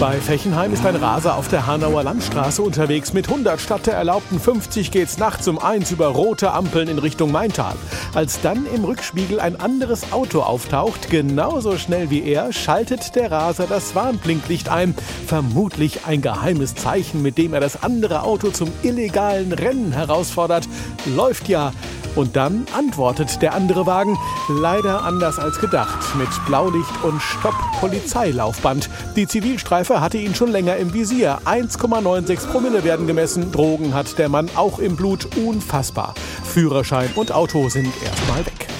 Bei Fechenheim ist ein Raser auf der Hanauer Landstraße unterwegs. Mit 100 statt der erlaubten 50 geht's nachts um eins über rote Ampeln in Richtung Maintal. Als dann im Rückspiegel ein anderes Auto auftaucht, genauso schnell wie er, schaltet der Raser das Warnblinklicht ein. Vermutlich ein geheimes Zeichen, mit dem er das andere Auto zum illegalen Rennen herausfordert. Läuft ja. Und dann antwortet der andere Wagen, leider anders als gedacht, mit Blaulicht und Stopp-Polizeilaufband. Die Zivilstreife hatte ihn schon länger im Visier. 1,96 Promille werden gemessen. Drogen hat der Mann auch im Blut. Unfassbar. Führerschein und Auto sind erstmal weg.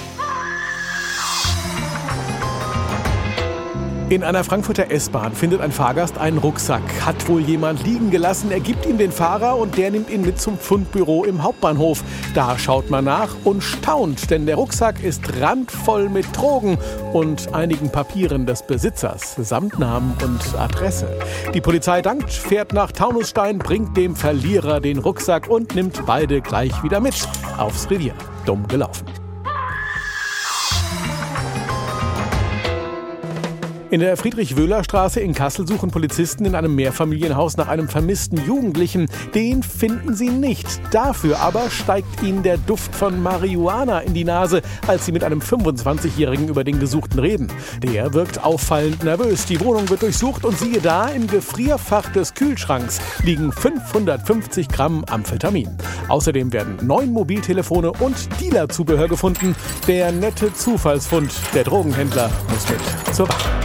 In einer Frankfurter S-Bahn findet ein Fahrgast einen Rucksack. Hat wohl jemand liegen gelassen. Er gibt ihm den Fahrer und der nimmt ihn mit zum Fundbüro im Hauptbahnhof. Da schaut man nach und staunt, denn der Rucksack ist randvoll mit Drogen und einigen Papieren des Besitzers samt Namen und Adresse. Die Polizei dankt, fährt nach Taunusstein, bringt dem Verlierer den Rucksack und nimmt beide gleich wieder mit aufs Revier. Dumm gelaufen. In der Friedrich-Wöhler-Straße in Kassel suchen Polizisten in einem Mehrfamilienhaus nach einem vermissten Jugendlichen. Den finden sie nicht. Dafür aber steigt ihnen der Duft von Marihuana in die Nase, als sie mit einem 25-Jährigen über den Gesuchten reden. Der wirkt auffallend nervös. Die Wohnung wird durchsucht und siehe da, im Gefrierfach des Kühlschranks liegen 550 Gramm Amphetamin. Außerdem werden neun Mobiltelefone und Dealerzubehör gefunden. Der nette Zufallsfund. Der Drogenhändler muss mit zur Wache.